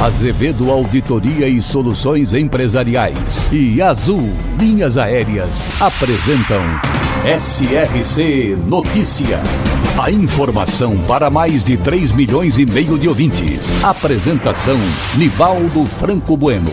Azevedo Auditoria e Soluções Empresariais e Azul Linhas Aéreas apresentam SRC Notícia. A informação para mais de 3 milhões e meio de ouvintes. Apresentação Nivaldo Franco Bueno.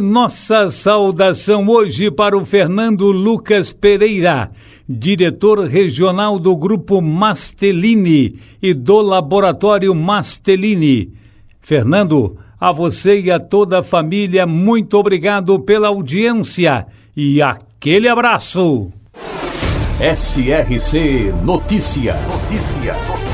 Nossa saudação hoje para o Fernando Lucas Pereira, diretor regional do Grupo Mastelini e do Laboratório Mastelini. Fernando, a você e a toda a família, muito obrigado pela audiência e aquele abraço. SRC Notícia. Notícia.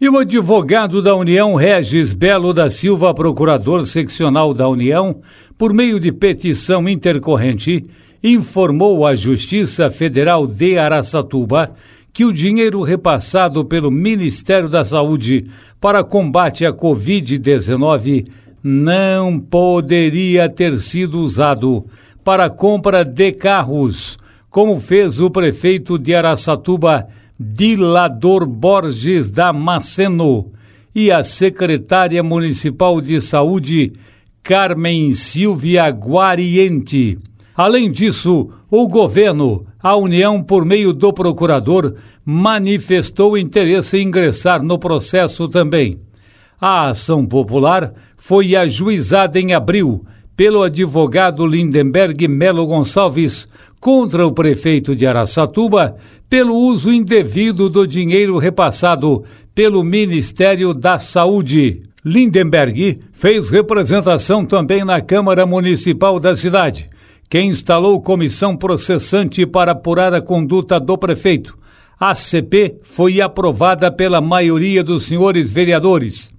E o advogado da União, Regis Belo da Silva, procurador seccional da União, por meio de petição intercorrente, informou à Justiça Federal de Araçatuba que o dinheiro repassado pelo Ministério da Saúde para combate à Covid-19 não poderia ter sido usado para compra de carros, como fez o prefeito de Araçatuba, Dilador Borges Damasceno e a secretária municipal de saúde, Carmen Silvia Guariente. Além disso, o governo, a União, por meio do procurador, manifestou interesse em ingressar no processo também. A ação popular foi ajuizada em abril pelo advogado Lindenberg Melo Gonçalves contra o prefeito de Araçatuba pelo uso indevido do dinheiro repassado pelo Ministério da Saúde. Lindenberg fez representação também na Câmara Municipal da cidade, que instalou comissão processante para apurar a conduta do prefeito. A CP foi aprovada pela maioria dos senhores vereadores.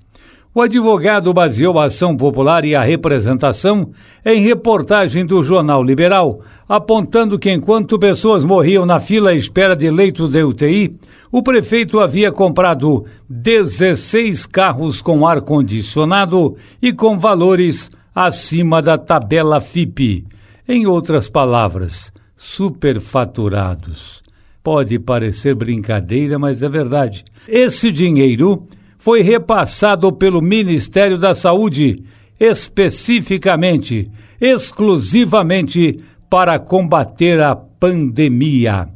O advogado baseou a ação popular e a representação em reportagem do Jornal Liberal, apontando que enquanto pessoas morriam na fila à espera de leitos de UTI, o prefeito havia comprado 16 carros com ar-condicionado e com valores acima da tabela FIP. Em outras palavras, superfaturados. Pode parecer brincadeira, mas é verdade. Esse dinheiro foi repassado pelo Ministério da Saúde, especificamente, exclusivamente para combater a pandemia.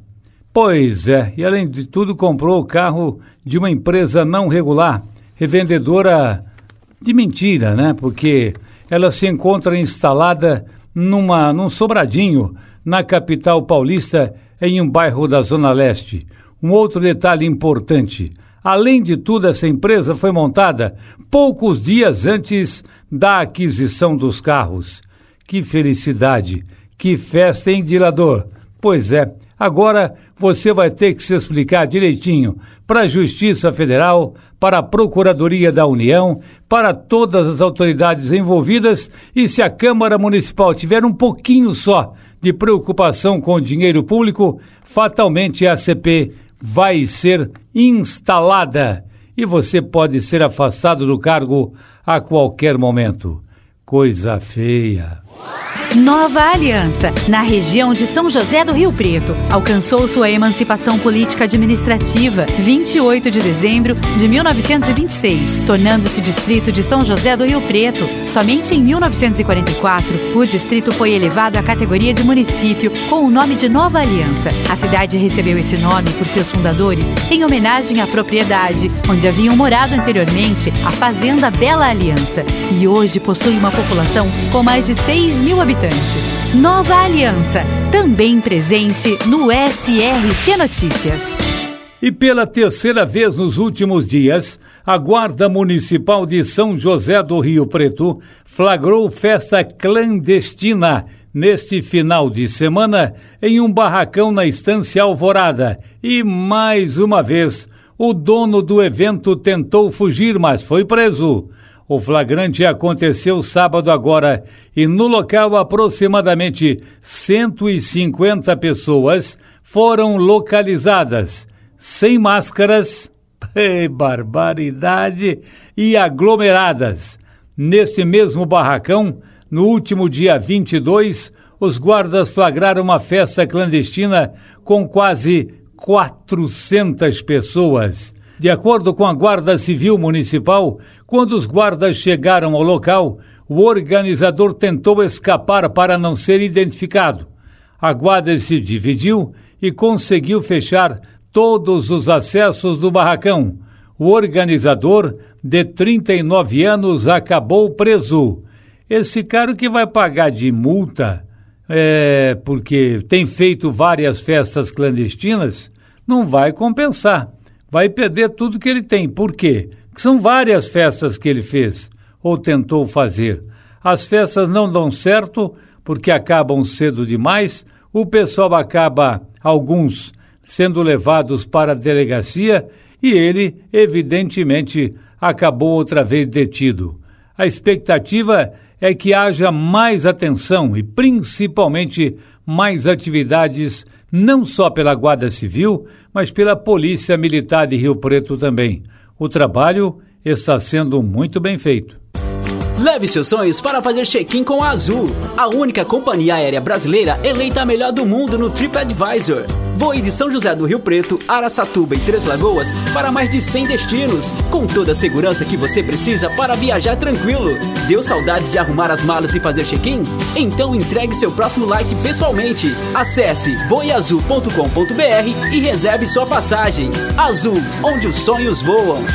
Pois é, e além de tudo, comprou o carro de uma empresa não regular, revendedora de mentira, né? Porque ela se encontra instalada numa, num sobradinho na capital paulista, em um bairro da Zona Leste. Um outro detalhe importante: Além de tudo, essa empresa foi montada poucos dias antes da aquisição dos carros. Que felicidade! Que festa, hein, Dilador? Pois é, agora você vai ter que se explicar direitinho para a Justiça Federal, para a Procuradoria da União, para todas as autoridades envolvidas e se a Câmara Municipal tiver um pouquinho só de preocupação com o dinheiro público, fatalmente a ACP vai ser instalada e você pode ser afastado do cargo a qualquer momento. Coisa feia. Nova Aliança, na região de São José do Rio Preto, alcançou sua emancipação política administrativa 28 de dezembro de 1926, tornando-se distrito de São José do Rio Preto. Somente em 1944, o distrito foi elevado à categoria de município com o nome de Nova Aliança. A cidade recebeu esse nome por seus fundadores em homenagem à propriedade onde haviam morado anteriormente a Fazenda Bela Aliança e hoje possui uma população com mais de 6 mil habitantes habitantes. Nova Aliança, também presente no SRC Notícias. E pela terceira vez nos últimos dias, a Guarda Municipal de São José do Rio Preto flagrou festa clandestina neste final de semana em um barracão na Estância Alvorada. E mais uma vez, o dono do evento tentou fugir, mas foi preso. O flagrante aconteceu sábado agora e no local aproximadamente 150 pessoas foram localizadas sem máscaras, ei, barbaridade, e aglomeradas. Nesse mesmo barracão, no último dia 22, os guardas flagraram uma festa clandestina com quase 400 pessoas. De acordo com a Guarda Civil Municipal, quando os guardas chegaram ao local, o organizador tentou escapar para não ser identificado. A guarda se dividiu e conseguiu fechar todos os acessos do barracão. O organizador, de 39 anos, acabou preso. Esse cara que vai pagar de multa, é, porque tem feito várias festas clandestinas, não vai compensar vai perder tudo que ele tem. Por quê? Porque são várias festas que ele fez ou tentou fazer. As festas não dão certo porque acabam cedo demais, o pessoal acaba, alguns, sendo levados para a delegacia e ele, evidentemente, acabou outra vez detido. A expectativa é que haja mais atenção e, principalmente, mais atividades, não só pela Guarda Civil, mas pela Polícia Militar de Rio Preto também. O trabalho está sendo muito bem feito. Leve seus sonhos para fazer check-in com a Azul, a única companhia aérea brasileira eleita a melhor do mundo no TripAdvisor. Voe de São José do Rio Preto, Araçatuba e Três Lagoas para mais de 100 destinos, com toda a segurança que você precisa para viajar tranquilo. Deu saudades de arrumar as malas e fazer check-in? Então entregue seu próximo like pessoalmente. Acesse voeazul.com.br e reserve sua passagem. Azul, onde os sonhos voam.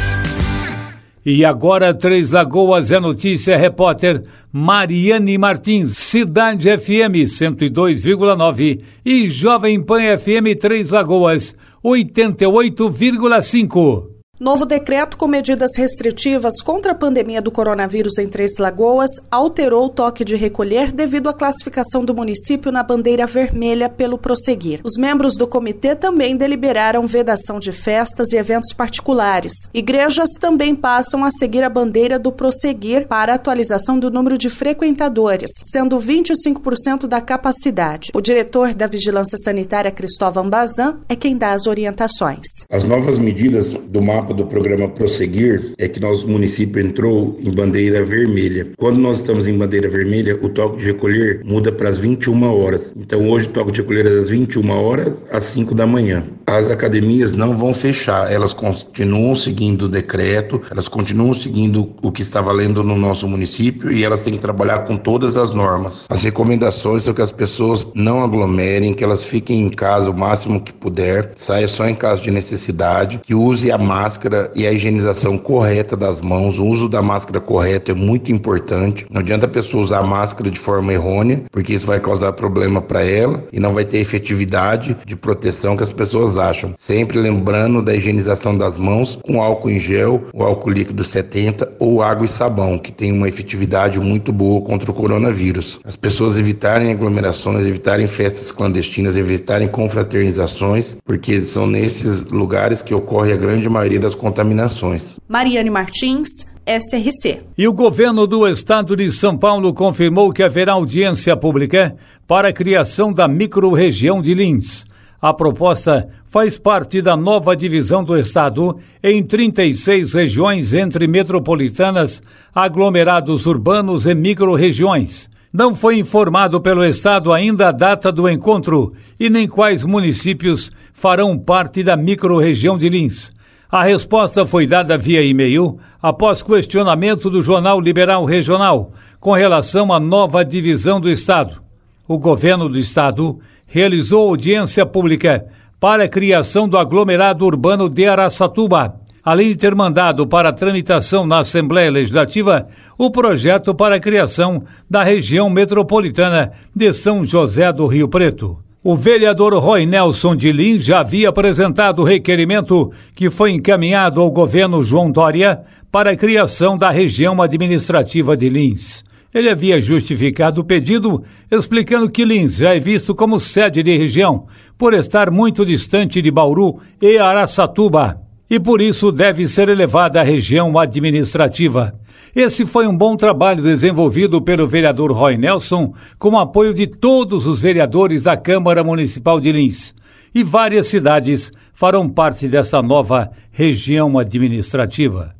E agora, Três Lagoas é notícia, repórter Mariane Martins, Cidade FM 102,9 e Jovem Pan FM Três Lagoas 88,5. Novo decreto com medidas restritivas contra a pandemia do coronavírus em Três Lagoas alterou o toque de recolher devido à classificação do município na bandeira vermelha pelo prosseguir. Os membros do comitê também deliberaram vedação de festas e eventos particulares. Igrejas também passam a seguir a bandeira do prosseguir para atualização do número de frequentadores, sendo 25% da capacidade. O diretor da Vigilância Sanitária, Cristóvão Bazan, é quem dá as orientações. As novas medidas do mapa do programa Prosseguir é que nosso município entrou em bandeira vermelha. Quando nós estamos em bandeira vermelha, o toque de recolher muda para as 21 horas. Então hoje o toque de recolher é das 21 horas às 5 da manhã. As academias não vão fechar, elas continuam seguindo o decreto, elas continuam seguindo o que está valendo no nosso município e elas têm que trabalhar com todas as normas. As recomendações são que as pessoas não aglomerem, que elas fiquem em casa o máximo que puder, saia só em caso de necessidade, que use a máscara máscara e a higienização correta das mãos, o uso da máscara correta é muito importante. Não adianta a pessoa usar a máscara de forma errônea, porque isso vai causar problema para ela e não vai ter efetividade de proteção que as pessoas acham. Sempre lembrando da higienização das mãos com álcool em gel, o álcool líquido 70 ou água e sabão, que tem uma efetividade muito boa contra o coronavírus. As pessoas evitarem aglomerações, evitarem festas clandestinas, evitarem confraternizações, porque são nesses lugares que ocorre a grande maioria das das contaminações. Mariane Martins, SRC. E o governo do estado de São Paulo confirmou que haverá audiência pública para a criação da microrregião de Lins. A proposta faz parte da nova divisão do estado em 36 regiões entre metropolitanas, aglomerados urbanos e microrregiões. Não foi informado pelo estado ainda a data do encontro e nem quais municípios farão parte da microrregião de Lins. A resposta foi dada via e-mail após questionamento do Jornal Liberal Regional com relação à nova divisão do Estado. O governo do Estado realizou audiência pública para a criação do aglomerado urbano de Araçatuba, além de ter mandado para tramitação na Assembleia Legislativa o projeto para a criação da região metropolitana de São José do Rio Preto. O vereador Roy Nelson de Lins já havia apresentado o requerimento que foi encaminhado ao governo João Dória para a criação da região administrativa de Lins. Ele havia justificado o pedido, explicando que Lins já é visto como sede de região, por estar muito distante de Bauru e Araçatuba. E por isso deve ser elevada à região administrativa. Esse foi um bom trabalho desenvolvido pelo vereador Roy Nelson, com o apoio de todos os vereadores da Câmara Municipal de Lins. E várias cidades farão parte dessa nova região administrativa.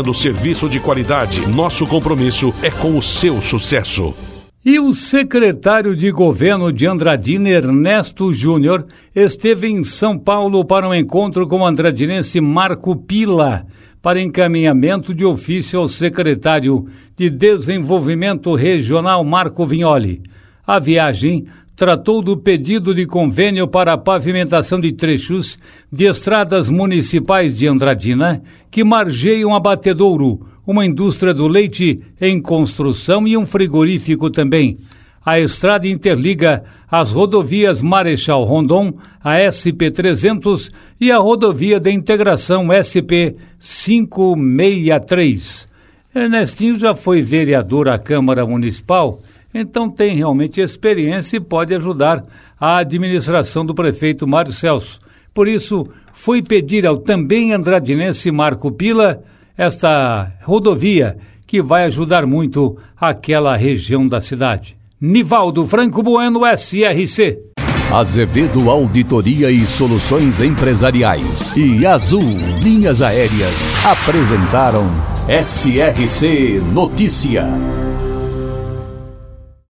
oferecendo serviço de qualidade. Nosso compromisso é com o seu sucesso. E o secretário de governo de Andradina, Ernesto Júnior, esteve em São Paulo para um encontro com o andradinense Marco Pila, para encaminhamento de ofício ao secretário de Desenvolvimento Regional Marco Vignoli. A viagem tratou do pedido de convênio para a pavimentação de trechos de estradas municipais de Andradina que margeiam a Batedouro, uma indústria do leite em construção e um frigorífico também. A estrada interliga as rodovias Marechal Rondon, a SP-300 e a rodovia de integração SP-563. Ernestinho já foi vereador à Câmara Municipal então tem realmente experiência e pode ajudar a administração do prefeito Mário Celso. Por isso, fui pedir ao também andradinense Marco Pila esta rodovia que vai ajudar muito aquela região da cidade. Nivaldo Franco Bueno, SRC. Azevedo Auditoria e Soluções Empresariais e Azul Linhas Aéreas apresentaram SRC Notícia.